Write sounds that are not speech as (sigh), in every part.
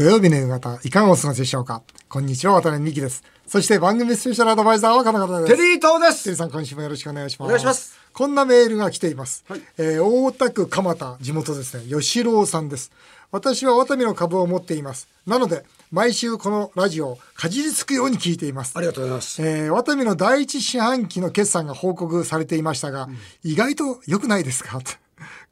土曜日の夕方、いかがお過ごしでしょうか？こんにちは、渡辺美希です。そして番組スペシャルアドバイザーはこの方です。テリー東です。テリーさん、今週もよろしくお願いします。お願いします。こんなメールが来ています。はいえー大田区蒲田、地元ですね、吉郎さんです。私はワタミの株を持っています。なので、毎週このラジオをかじりつくように聞いています。ありがとうございます。えー、ワタミの第一四半期の決算が報告されていましたが、意外と良くないですか？と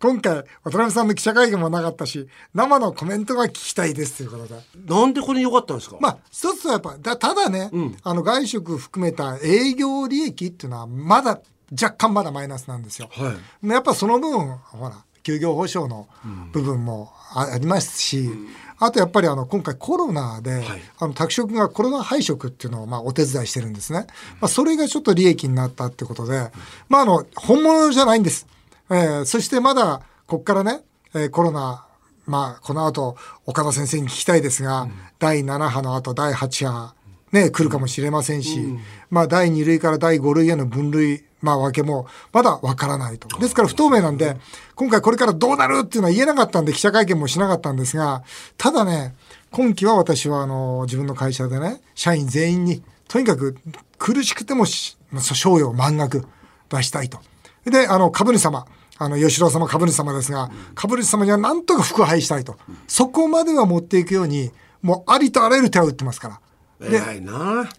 今回、渡辺さんの記者会見もなかったし、生のコメントが聞きたいですということで。なんでこれ良かったんですか？まあ、一つはやっぱ、だただね、あの外食含めた営業利益っていうのは、まだ、若干まだマイナスなんですよ。はい。やっぱその分、ほら、休業保障の部分もあありますし、あとやっぱりあの今回コロナで、あの宅食がコロナ配食っていうのをまあお手伝いしてるんですね。まあ、それがちょっと利益になったってことで、まああの、本物じゃないんです。えーそしてまだ、こっからね、えーコロナ、まあ、この後、岡田先生に聞きたいですが、第7波の後、第8波、ね、来るかもしれませんし、まあ、第2類から第5類への分類、まあ、分けも、まだわからないと。ですから不透明なんで、今回これからどうなるっていうのは言えなかったんで、記者会見もしなかったんですが、ただね、今期は私は、あの、自分の会社でね、社員全員に、とにかく苦しくてもし、賞与満額出したいと。で、あの、株主様、あの、吉郎様株主様ですが、株主様にはなんとか服配したいと。そこまでは持っていくように、もうありとあらゆる手を打ってますから。で。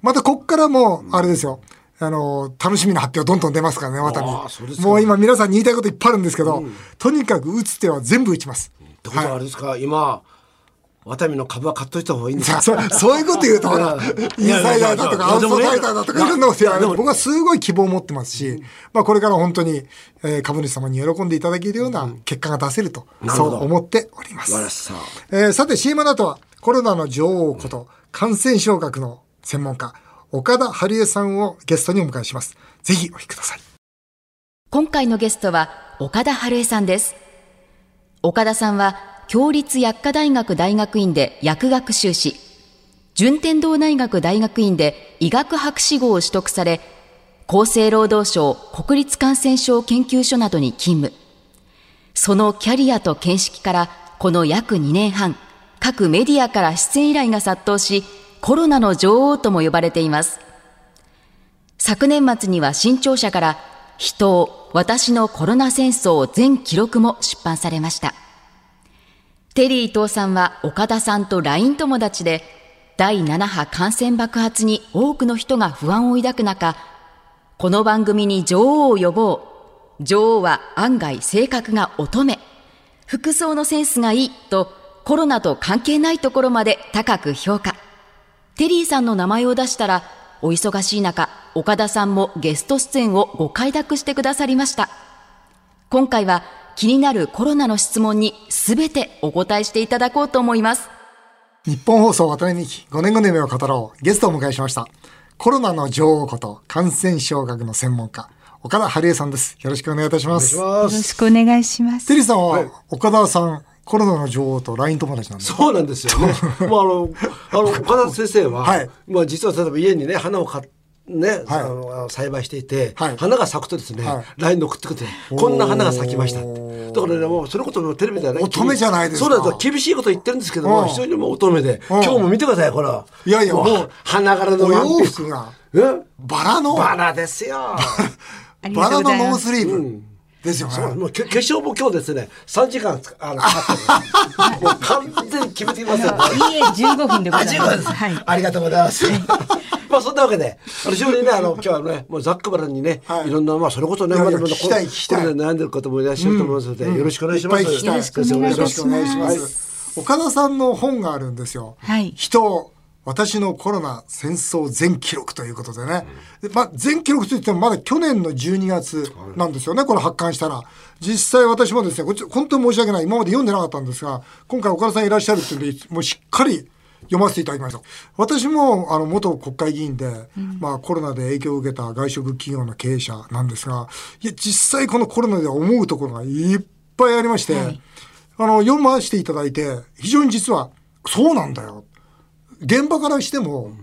またこっからもう、あれですよ。あの、楽しみな発表どんどん出ますからね、またにああそうですかもう今皆さんに言いたいこといっぱいあるんですけど、とにかく打つ手は全部打ちます。ってことはあれですか、今。ワタミの株は買っといた方がいいんですか。さそそういうこと言うと、ほら、インサイダーだとか、アウトサイダーだとか、いろんなこと言われて僕はすごい希望を持ってますし、まあこれから本当に、えー株主様に喜んでいただけるような結果が出せると、そう思っております素晴。らしさ。えーさて CM の後はコロナの女王こと感染症学の専門家岡田春江さんをゲストにお迎えしますぜひお聞きください今回のゲストは岡田春江さんです。岡田さんは共立薬科大学大学院で薬学修士、順天堂大学大学院で医学博士号を取得され、厚生労働省国立感染症研究所などに勤務。そのキャリアと見識からこの約2年半、各メディアから出演依頼が殺到し、コロナの女王とも呼ばれています。昨年末には新潮社から人を私のコロナ戦争全記録も出版されました。テリー伊藤さんは岡田さんと LINE 友達で第7波感染爆発に多くの人が不安を抱く中、この番組に女王を呼ぼう。女王は案外性格が乙女。服装のセンスがいいとコロナと関係ないところまで高く評価。テリーさんの名前を出したら、お忙しい中、岡田さんもゲスト出演をご快諾してくださりました。今回は気になるコロナの質問にすべてお答えしていただこうと思います。日本放送渡辺美希5年後の夢を語ろうゲストをお迎えしましたコロナの女王こと感染症学の専門家岡田春江さんですよろしくお願いいたします。よろしくお願いします。テリーさんは、岡田さんコロナの女王と LINE 友達なんですかそうなんですよね。まああのあの岡田先生は、はいまあ実は例えば家にね花を買っね、はいあの栽培していて、はい花が咲くとですね、はい LINE で送ってくれて、こんな花が咲きましたって。だからね、もうそれこそテレビではね、乙女じゃないですかそうなんですよ。厳しいこと言ってるんですけども、うん非常にもう乙女で、うん今日も見てください、これ。いやいやもう花柄のおワンピース洋服がえバラのバラですよ。(laughs) バラ。のノースリーブですよね、もうけ化粧も今日ですね、3時間つあのかかってる (laughs) もう完全に決めていますよ、ね。いいえ、15分でございます。あ、15です。はい。ありがとうございます。まあそんなわけで、あの非常にね、あの今日はね、もうざっくばらんにね、はいい、ろんなまあそれこそね、まだまだこれで悩んでる方もいらっしゃると思いますので、よろしくお願いします。よろしくお願いしますます。岡田さんの本があるんですよ。はい人、私のコロナ戦争全記録ということでね。でまあ、全記録といってもまだ去年の12月なんですよね、これ発刊したら。実際私もですね、こっち本当に申し訳ない。今まで読んでなかったんですが、今回岡田さんいらっしゃるっていうんで、もうしっかり読ませていただきました。私も、あの、元国会議員で、まあ、コロナで影響を受けた外食企業の経営者なんですが、いや、実際このコロナで思うところがいっぱいありまして、はいあの、読ませていただいて、非常に実は、そうなんだよ。現場からしても、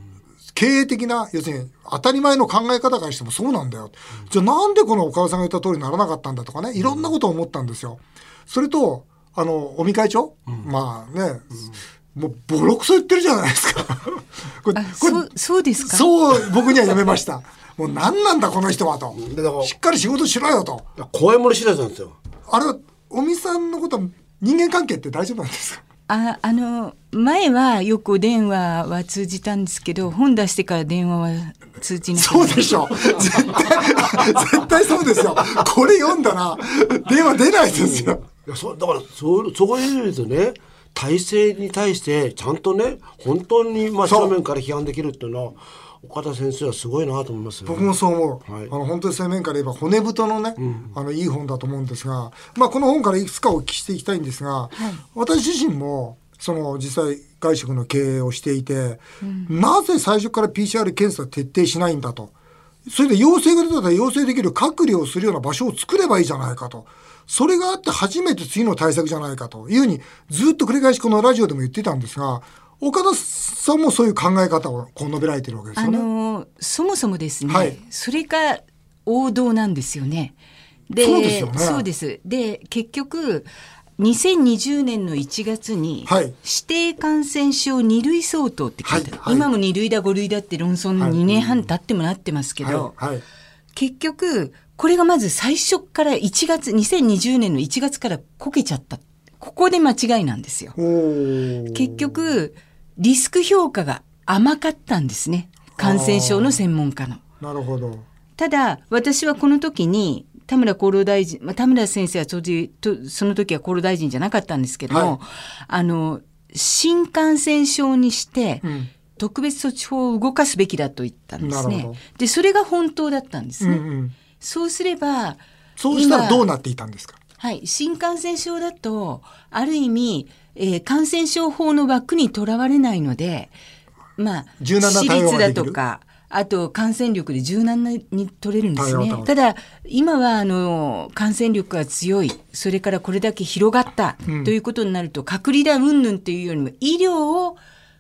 経営的な、要するに当たり前の考え方からしてもそうなんだよ。じゃあなんでこの岡田さんが言った通りにならなかったんだとかね、いろんなことを思ったんですよ。それと、あの、尾身会長、まあね、もうボロクソ言ってるじゃないですか。(laughs) これあ、これそう、そうですか？そう僕には読めました。もう何なんだこの人はと。しっかり仕事しろよと。怖いもの知らずなんですよ。あれは、尾身さんのことは人間関係って大丈夫なんですか？あ、あの、前はよくお電話は通じたんですけど、本出してから電話は通じなかった。そうでしょ。絶対、絶対そうですよ。これ読んだら電話出ないですよ。いやそだからそうそういう意味でね体制に対してちゃんとね本当にまあそう。正面から批判できるっていうのは岡田先生はすごいなと思いますよ、僕もそう思う、はい。あの本当に正面から言えば骨太のね、あのいい本だと思うんですが、まあ、この本からいくつかお聞きしていきたいんですが、私自身もその実際外食の経営をしていて、なぜ最初から PCR 検査徹底しないんだと。それで陽性が出たら陽性できる隔離をするような場所を作ればいいじゃないかと。それがあって初めて次の対策じゃないかというふうにずっと繰り返しこのラジオでも言ってたんですが岡田さんもそういう考え方をこう述べられてるわけですあよね。のそもそもですね、はい。それが王道なんですよね。でそうですよね。そうです。で結局2020年の1月に、はい。指定感染症2類相当って書いてある、はい。はい。今も2類だ5類だって論争にはい。2年半経ってもなってますけど、結局これがまず最初から1月2020年の1月からこけちゃったここで間違いなんですよ。結局リスク評価が甘かったんですね感染症の専門家の。なるほど。ただ私はこの時に田村厚労大臣、まあ、田村先生は当時とその時は厚労大臣じゃなかったんですけども、はいあの新感染症にして、うん特別措置法を動かすべきだと言ったんですね。でそれが本当だったんですね。うんうん、そうすればそうしたら今どうなっていたんですか？はい、新感染症だとある意味、えー感染症法の枠にとらわれないので、まあ、柔軟な致対応ができる？率だとかあと感染力で柔軟に取れるんですね。ただ今はあの感染力が強いそれからこれだけ広がったうんということになると、隔離だ云々っていうよりも医療を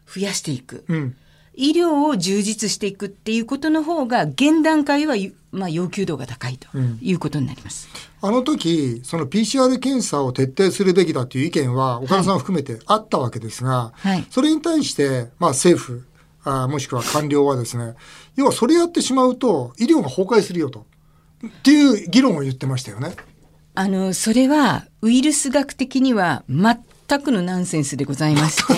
増やしていく。うん。医療を充実していくっていうことの方が現段階は、まあ、要求度が高いということになります。あの時その PCR 検査を徹底するべきだという意見は岡田さん含めてあったわけですが、はいそれに対して、まあ、政府あもしくは官僚はですね要はそれやってしまうと医療が崩壊するよとっていう議論を言ってましたよね。あの、それはウイルス学的には全くのナンセンスでございまして、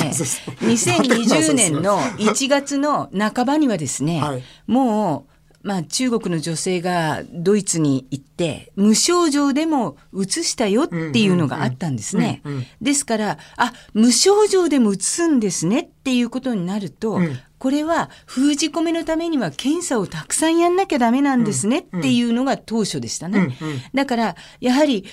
2020年の1月の半ばにはですね、はい。もう、まあ、中国の女性がドイツに行って無症状でも移したよっていうのがあったんですね。ですからあ無症状でも移すんですねっていうことになると、うん。これは封じ込めのためには検査をたくさんやんなきゃダメなんですねっていうのが当初でしたね。だからやはり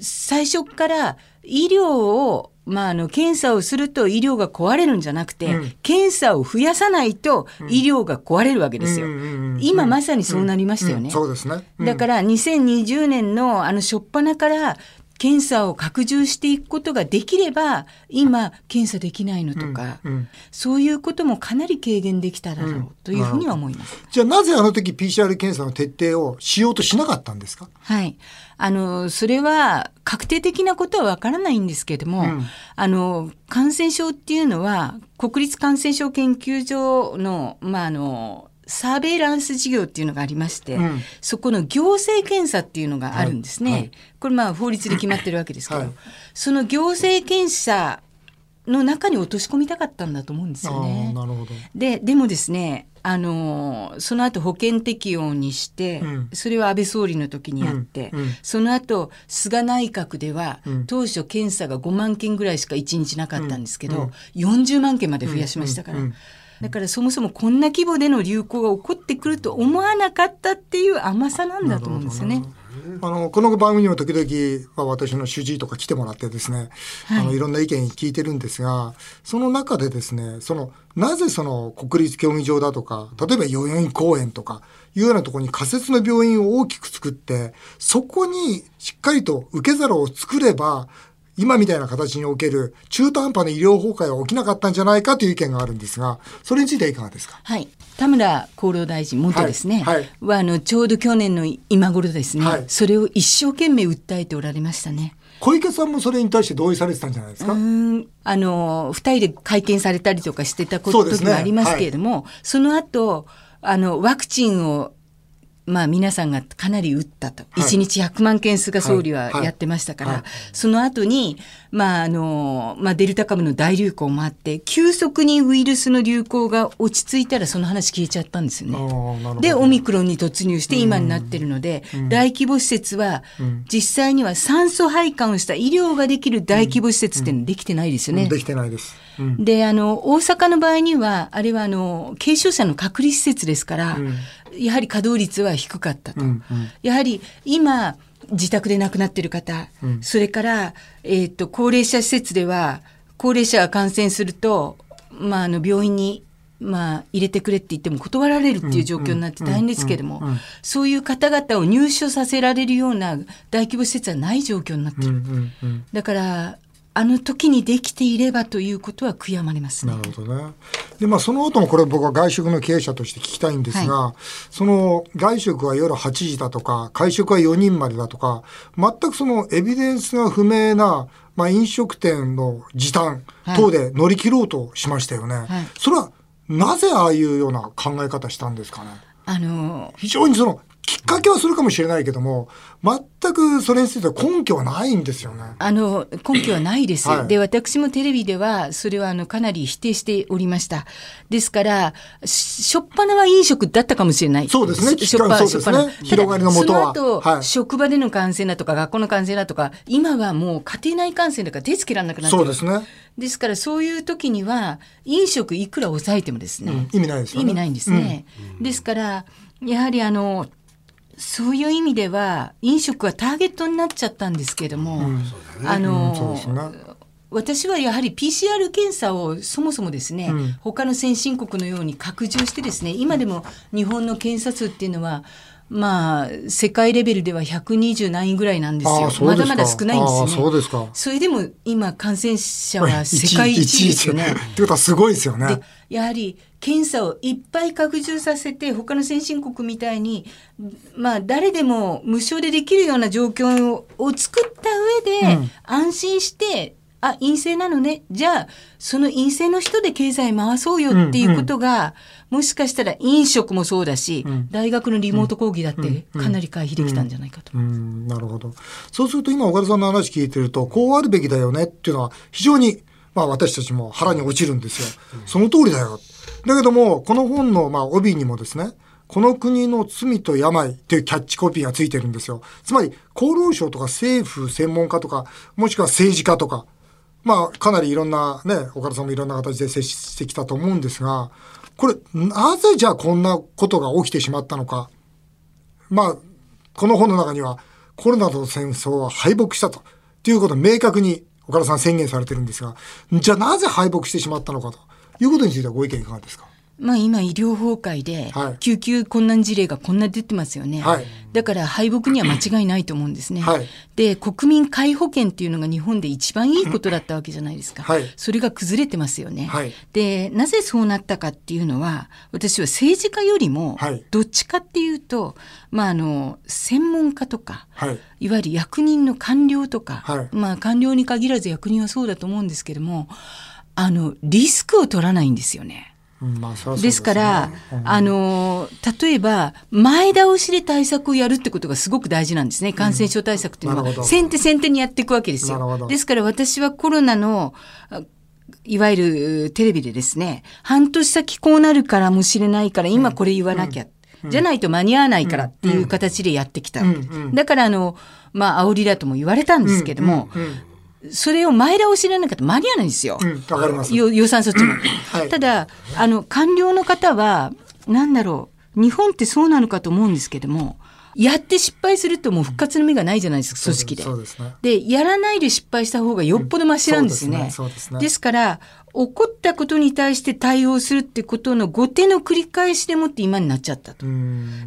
最初から医療をまあ、あの検査をすると医療が壊れるんじゃなくて、うん検査を増やさないと医療が壊れるわけですよ。今まさにそうなりましたよね。うんそうですね。うんだから2020年のあの初っ端から検査を拡充していくことができれば今検査できないのとか、うんうん。そういうこともかなり軽減できただろうというふうには思います。じゃあなぜあの時 PCR 検査の徹底をしようとしなかったんですか？はい。あの、それは確定的なことはわからないんですけれども、うん。あの、感染症っていうのは、国立感染症研究所の、まあ、あの、サーベイランス事業っていうのがありまして、うん。そこの行政検査っていうのがあるんですね。はい。はいこれまあ法律で決まってるわけですけど、はい。その行政検査の中に落とし込みたかったんだと思うんですよあねー。なるほど。ででもですねあのその後保険適用にして、うん。それは安倍総理の時にやって、うん。うん。その後菅内閣では、うん。当初検査が5万件ぐらいしか1日なかったんですけど、うん。40万件まで増やしましたから。だからそもそもこんな規模での流行が起こってくると思わなかったっていう甘さなんだと思うんですよね。あのこの番組にも時々、まあ、私の主治医とか来てもらってですね、はい。い、あのいろんな意見聞いてるんですがその中でですねそのなぜその国立競技場だとか例えば代々木公園とかいうようなところに仮設の病院を大きく作ってそこにしっかりと受け皿を作れば今みたいな形における中途半端な医療崩壊は起きなかったんじゃないかという意見があるんですがそれについてはいかがですか？はい、田村厚労大臣元ですね、はい。はいはあのちょうど去年の今頃ですね、はい。それを一生懸命訴えておられましたね。小池さんもそれに対して同意されてたんじゃないですか？あの、二人で会見されたりとかしてたこと時もありますけれども、そ、ねはい、その後、あの、ワクチンをまあ皆さんがかなり打ったと。はい、1日100万件菅総理はやってましたから、はい。はい、その後に、まああの、まあデルタ株の大流行もあって、急速にウイルスの流行が落ち着いたらその話消えちゃったんですよね。で、オミクロンに突入して今になってるので、大規模施設は、実際には酸素配管をした医療ができる大規模施設っていうのできてないですよね。できてないです。で、あの、大阪の場合には、あれはあの、軽症者の隔離施設ですから、やはり稼働率は低かったと。うんうん、やはり今、自宅で亡くなっている方、うん、それから、えーと、高齢者施設では高齢者が感染すると、まあ、あの病院に、まあ、入れてくれって言っても断られるっていう状況になって大変ですけれども、そういう方々を入所させられるような大規模施設はない状況になってる。だからあの時にできていればということは悔やまれます、ね、なるほどね。で、まあ、その後もこれ僕は外食の経営者として聞きたいんですが、はい、その外食は夜8時だとか、会食は4人までだとか、全くそのエビデンスが不明な、まあ、飲食店の時短等で乗り切ろうとしましたよね。はい、それはなぜああいうような考え方したんですかね？あの非常にそのきっかけはするかもしれないけども、全くそれについては根拠はないんですよね。あの、根拠はないです。はい、で、私もテレビでは、それはあの、かなり否定しておりました。ですから、しょっぱなは飲食だったかもしれない。そうですね。しょっぱな、しょっぱな。広がりのもとは。その後、はい、職場での感染だとか、学校の感染だとか、今はもう家庭内感染だから手つけられなくなってそうですね。ですからそういう時には飲食いくら抑えてもですね、うん、意味ないですね。意味ないんですね。うん、ですからやはりあのそういう意味では飲食はターゲットになっちゃったんですけども、うんね、あの、うん、私はやはり PCR 検査をそもそもですね、うん、他の先進国のように拡充してですね今でも日本の検査数っていうのはまあ、世界レベルでは120何位ぐらいなんですよ。すまだまだ少ないんですよね。そうですか。それでも今感染者は (laughs) 世界一ですよね。ってことはすごいですよね。やはり検査をいっぱい拡充させて他の先進国みたいに、まあ、誰でも無償でできるような状況を作った上で、安心してあ陰性なのね。じゃあその陰性の人で経済回そうよっていうことが、もしかしたら飲食もそうだし、うん、大学のリモート講義だってかなり回避できたんじゃないかと。なるほど。そうすると今岡田さんの話聞いてるとこうあるべきだよねっていうのは非常にまあ私たちも腹に落ちるんですよ。その通りだよ。だけどもこの本のまあ帯にもですねこの国の罪と病というキャッチコピーがついてるんですよ。つまり厚労省とか政府専門家とかもしくは政治家とかまあかなりいろんなね岡田さんもいろんな形で接してきたと思うんですがこれ、なぜじゃあこんなことが起きてしまったのか。まあ、この本の中には、コロナと戦争は敗北したと。ということを明確に岡田さん宣言されてるんですが、じゃあなぜ敗北してしまったのかということについてはご意見いかがですか？まあ、今医療崩壊で救急困難事例がこんな出てますよね、はい、だから敗北には間違いないと思うんですね、はい、で国民皆保険っていうのが日本で一番いいことだったわけじゃないですか、はい、それが崩れてますよね、でなぜそうなったかっていうのは私は政治家よりもどっちかっていうと、まあ、あの専門家とか、い、わゆる役人の官僚とか、まあ、官僚に限らず役人はそうだと思うんですけどもあのリスクを取らないんですよね。まあ、ですですから、うん、あの例えば前倒しで対策をやるってことがすごく大事なんですね。感染症対策っていうのは、うん、先手先手にやっていくわけですよ。ですから私はコロナのいわゆるテレビでですね半年先こうなるからもしれないから今これ言わなきゃ、うん、じゃないと間に合わないからっていう形でやってきた。だからあのまあ煽りだとも言われたんですけども、それを前倒しでなかったら間に合わないんですよ。うん、かります予算措置も。はい、ただあの官僚の方はなんだろう日本ってそうなのかと思うんですけども。やって失敗するともう復活の目がないじゃないですか、組織で。で、ね、やらないで失敗した方がよっぽどマシなんですね。うん、ですねですから、起こったことに対して対応するってことの後手の繰り返しでもって今になっちゃったと。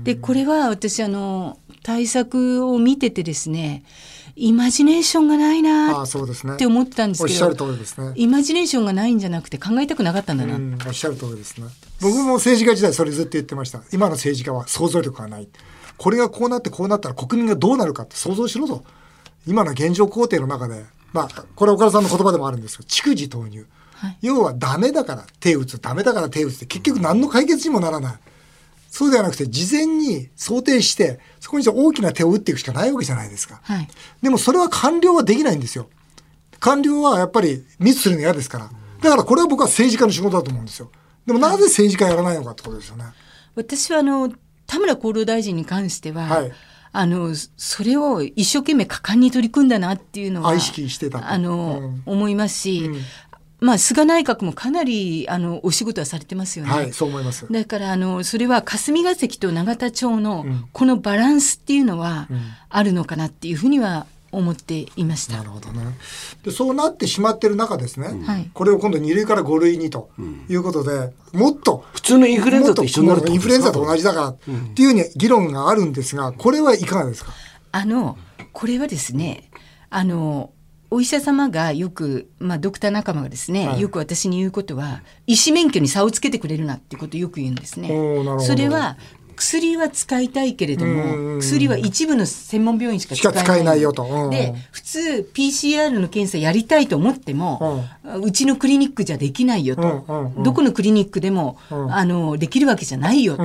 で、これは私、あの、対策を見ててですね、イマジネーションがないなって思ってたんですけど、おっしゃる通りですね。イマジネーションがないんじゃなくて考えたくなかったんだな。おっしゃる通りですね。僕も政治家時代それずっと言ってました。今の政治家は想像力がない。これがこうなってこうなったら国民がどうなるかって想像しろと。今の現状工程の中で、まあ、これ岡田さんの言葉でもあるんですけど、蓄次投入。はい、要はダメだから手打つ、ダメだから手打つって結局何の解決にもならない。そうではなくて、事前に想定して、そこに大きな手を打っていくしかないわけじゃないですか。はい、でもそれは官僚はできないんですよ。官僚はやっぱりミスするの嫌ですから。だからこれは僕は政治家の仕事だと思うんですよ。でもなぜ政治家やらないのかってことですよね。私はあの、田村厚労大臣に関しては、はい、あの、それを一生懸命果敢に取り組んだなっていうのは、意識してたあの、うん、思いますし、うんまあ、菅内閣もかなりあのお仕事はされてますよね。はい、そう思います。だからあのそれは霞が関と永田町のこのバランスっていうのはあるのかなっていうふうには思っていました。なるほどね。で、そうなってしまってる中ですね。うん、これを今度2類から5類にということで、うん、もっと普通のインフルエンザと一緒になるインフルエンザと同じだからっていうふうに議論があるんですが、これはいかがですか？あのこれはですね、あのお医者様がよく、まあ、ドクター仲間がですね、はい、よく私に言うことは医師免許に差をつけてくれるなっていうことをよく言うんですね。それは薬は使いたいけれども、薬は一部の専門病院しか使えない。使えないよと。で、普通 PCR の検査やりたいと思っても、うちのクリニックじゃできないよと。どこのクリニックでも、あの、できるわけじゃないよと。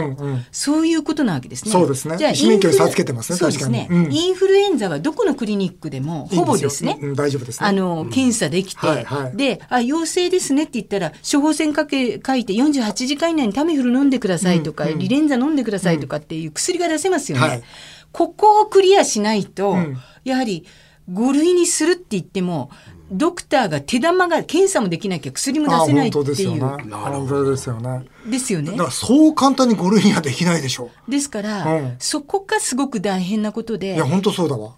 そういうことなわけですね。そうですね。じゃあ、医免許つけてますね、そうですね。インフルエンザはどこのクリニックでも、ほぼですね。大丈夫ですあの、検査できて、で、あ、陽性ですねって言ったら、処方箋かけ、書いて48時間以内にタミフル飲んでくださいとか、リレンザ飲んでくださいとかっていう薬が出せますよね。はい、ここをクリアしないと、うん、やはり5類にするって言っても、ドクターが手玉が検査もできなきゃ薬も出せないっていう。本当ですよね。ですよね。だからそう簡単に5類にはできないでしょう。ですから、うん、そこがすごく大変なことで。いや、本当そうだわ。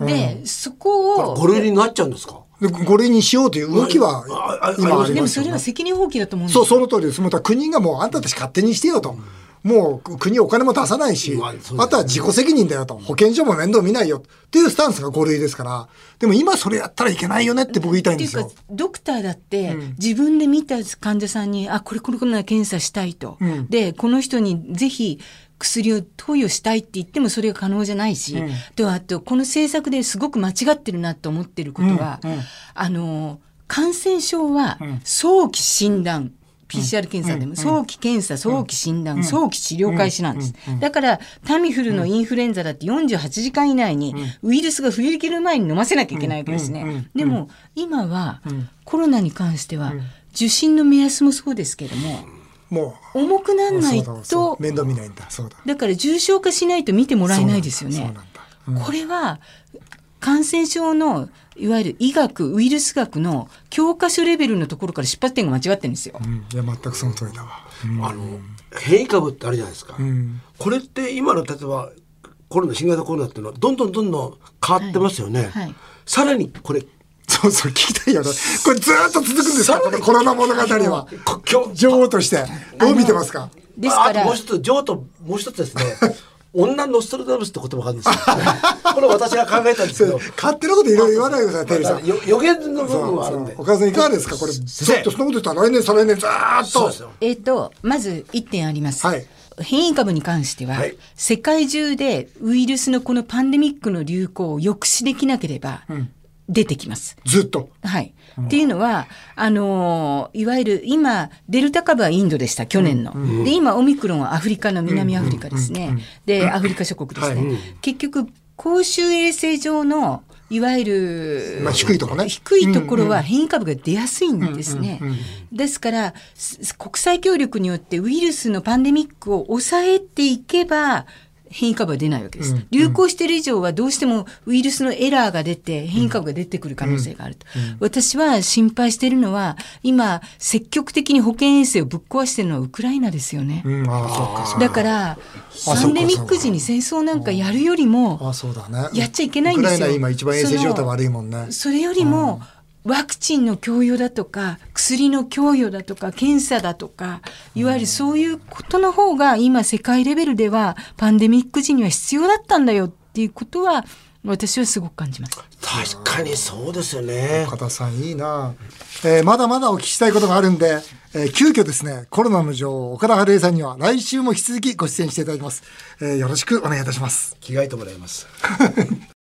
うん、で、そこを。5類になっちゃうんですか？で5類にしようという動きは今あります、ね、でもそれは責任放棄だと思うんですそう、その通りです。また国がもうあんたたち勝手にしてよと。うんもう国お金も出さないし、あとは自己責任だよと、保健所も面倒見ないよ。っていうスタンスが5類ですから、でも今それやったらいけないよねって僕言いたいんですよ。ドクターだって、自分で見た患者さんに、あ、これこれこんな検査したいと。うん、で、この人にぜひ、薬を投与したいって言ってもそれが可能じゃないし、うん、とあとこの政策ですごく間違ってるなと思ってることは、うん。うん、あの感染症は早期診断、PCR 検査でも、早期検査、早期診断、早期治療開始なんです。だから、タミフルのインフルエンザだって48時間以内にウイルスが増え切る前に飲ませなきゃいけないわけですね。でも、今はコロナに関しては、受診の目安もそうですけども、もう重くならないと面倒見ないんだそうだ。だから重症化しないと見てもらえないですよね。これは感染症のいわゆる医学ウイルス学の教科書レベルのところから出発点が間違ってるんですよ。うん、いや全くその通りだわ。うん、あの変異株ってあるじゃないですか。うん、これって今の例えばコロナ新型コロナっていうのはどんどんどんどん変わってますよね。はいはい、さらにこれそうそう聞きたいよね。これずっと続くんですか？このコロナ物語は。女王としてどう見てますか？ですからもう一つ女王ともう一つですね。(laughs) 女ノストラダムスって言葉があるんですよ。(laughs) これ私が考えたんですけど。勝手なこといろいろ言わないでください、テリーさん。予言の部分はあるんで。お母さんいかがですか？これ。ちょっとそんなこと言ったら来年、再来年ずっと。えっ、と、まず1点あります。はい。変異株に関しては、はい、世界中でウイルスのこのパンデミックの流行を抑止できなければ、出てきます。ずっと？はい。うん、っていうのは、あのいわゆる今、デルタ株はインドでした、去年の。うん、で、今、オミクロンはアフリカの南アフリカですね。で、アフリカ諸国ですね。はい、結局、公衆衛生上の、いわゆる、まあ、低いところね。低いところは変異株が出やすいんですね。ですから、国際協力によってウイルスのパンデミックを抑えていけば、変異株は出ないわけです、うん、流行している以上はどうしてもウイルスのエラーが出て変異株が出てくる可能性があると、うん。うん、私は心配しているのは今積極的に保健衛生をぶっ壊しているのはウクライナですよね、だからパンデミック時に戦争なんかやるよりもやっちゃいけないんですよ。今一番衛生状態悪いもんね。それよりも、ワクチンの供与だとか薬の供与だとか検査だとかいわゆるそういうことの方が今世界レベルではパンデミック時には必要だったんだよっていうことは私はすごく感じます。確かにそうですよね。岡田さんいいな、えー、まだまだお聞きしたいことがあるんで、えー、急遽ですねコロナの女王岡田春恵さんには来週も引き続きご出演していただきます、えー、よろしくお願いいたします。着替えてもらいます (laughs)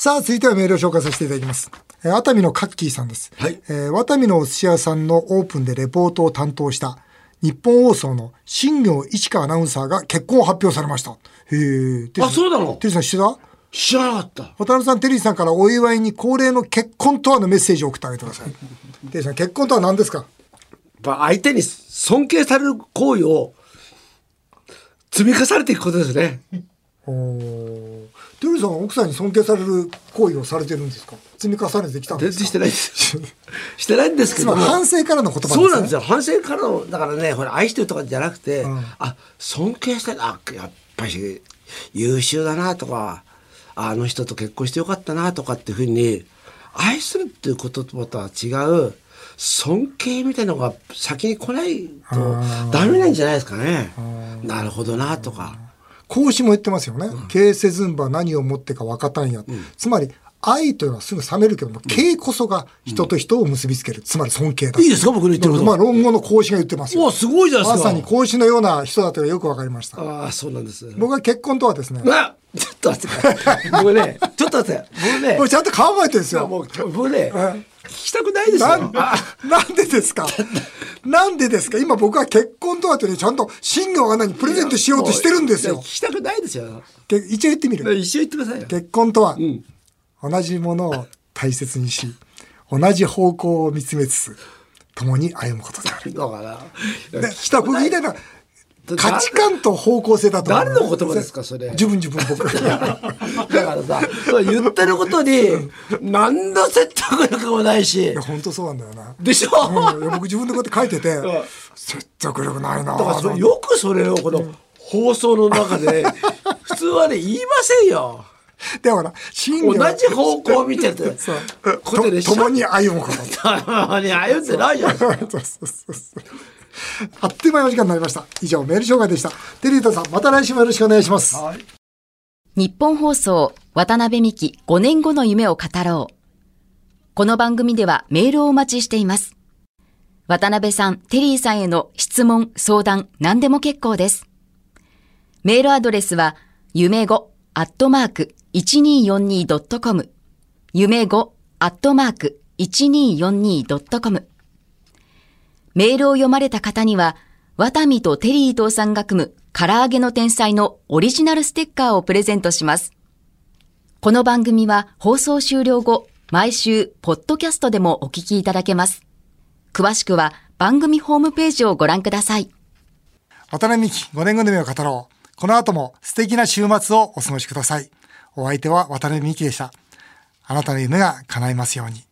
さあ、続いてはメールを紹介させていただきます。えー、熱海のカッキーさんです。はい。えー、熱海のお寿司屋さんのオープンでレポートを担当した日本放送の新業一華アナウンサーが結婚を発表されました。へえ。あ、そうなの？テリーさん知ってた？知らなかった。渡辺さん、テリーさんからお祝いに恒例の結婚とはのメッセージを送ってあげてください。(laughs) テリーさん、結婚とは何ですか相手に尊敬される行為を積み重ねていくことですね。おテリーさんは奥さんに尊敬される行為をされてるんですか？積み重ねてきたんですか？してないです。してないんですけど反省からの言葉です、ね、そうなんですよ。反省からのだからねほら愛してるとかじゃなくて、うん、あ尊敬してあやっぱり優秀だなとかあの人と結婚してよかったなとかっていうふうに愛するっていうこととは違う尊敬みたいなのが先に来ないとダメなんじゃないですかね。なるほどなとか。孔子も言ってますよね。敬せずんば何をもってか分かたんや。うん、つまり愛というのはすぐ冷めるけども、敬こそが人と人を結びつける。つまり尊敬だ。いいですか？僕の言ってること。まあ論語の孔子が言ってますよ。おすごいじゃないですか。まさに孔子のような人だとよくわかりました。ああ、そうなんです。僕は結婚とはですね。あちょっと待って僕ね、ちょっと待って。僕ね。(laughs) 僕ちゃんと考えてるんですよ。もう僕ね、聞きたくないですよ。なんなんでですか？なんでですか？今僕は結婚とはってね、ちゃんと新業が何プレゼントしようとしてるんですよ。聞きたくないですよ。一応言ってみる。一応言ってくださいよ。結婚とは、うん同じものを大切にし、同じ方向を見つめつつ、共に歩むことである。だから。で、した僕言いたいのは、価値観と方向性だと。誰の言葉ですかそれ。自分自分僕。(laughs) だからさ言ってることに何の説得力もないし。いや本当そうなんだよな。でしょ、うん、僕自分でこうやって書いてて説得力ないなだからよくそれをこの放送の中で (laughs) 普通はね言いませんよ。だから、真同じ方向を見てて、(laughs) そう。ことで共に歩むこと。共に歩んでないじゃん。そうそうそうそう。(laughs) あっという間のお時間になりました。以上、メール紹介でした。テリートさん、また来週もよろしくお願いします。はい、日本放送、渡辺美希5年後の夢を語ろう。この番組ではメールをお待ちしています。渡辺さん、テリーさんへの質問、相談、何でも結構です。メールアドレスは、夢5アットマーク 1242.com 夢5アットマーク 1242.com メールを読まれた方には、ワタミとテリー伊藤さんが組む唐揚げの天才のオリジナルステッカーをプレゼントします。この番組は放送終了後、毎週、ポッドキャストでもお聞きいただけます。詳しくは番組ホームページをご覧ください。渡辺美希5年後の夢を語ろう。この後も素敵な週末をお過ごしください。お相手は渡辺美希でした。あなたの夢が叶いますように。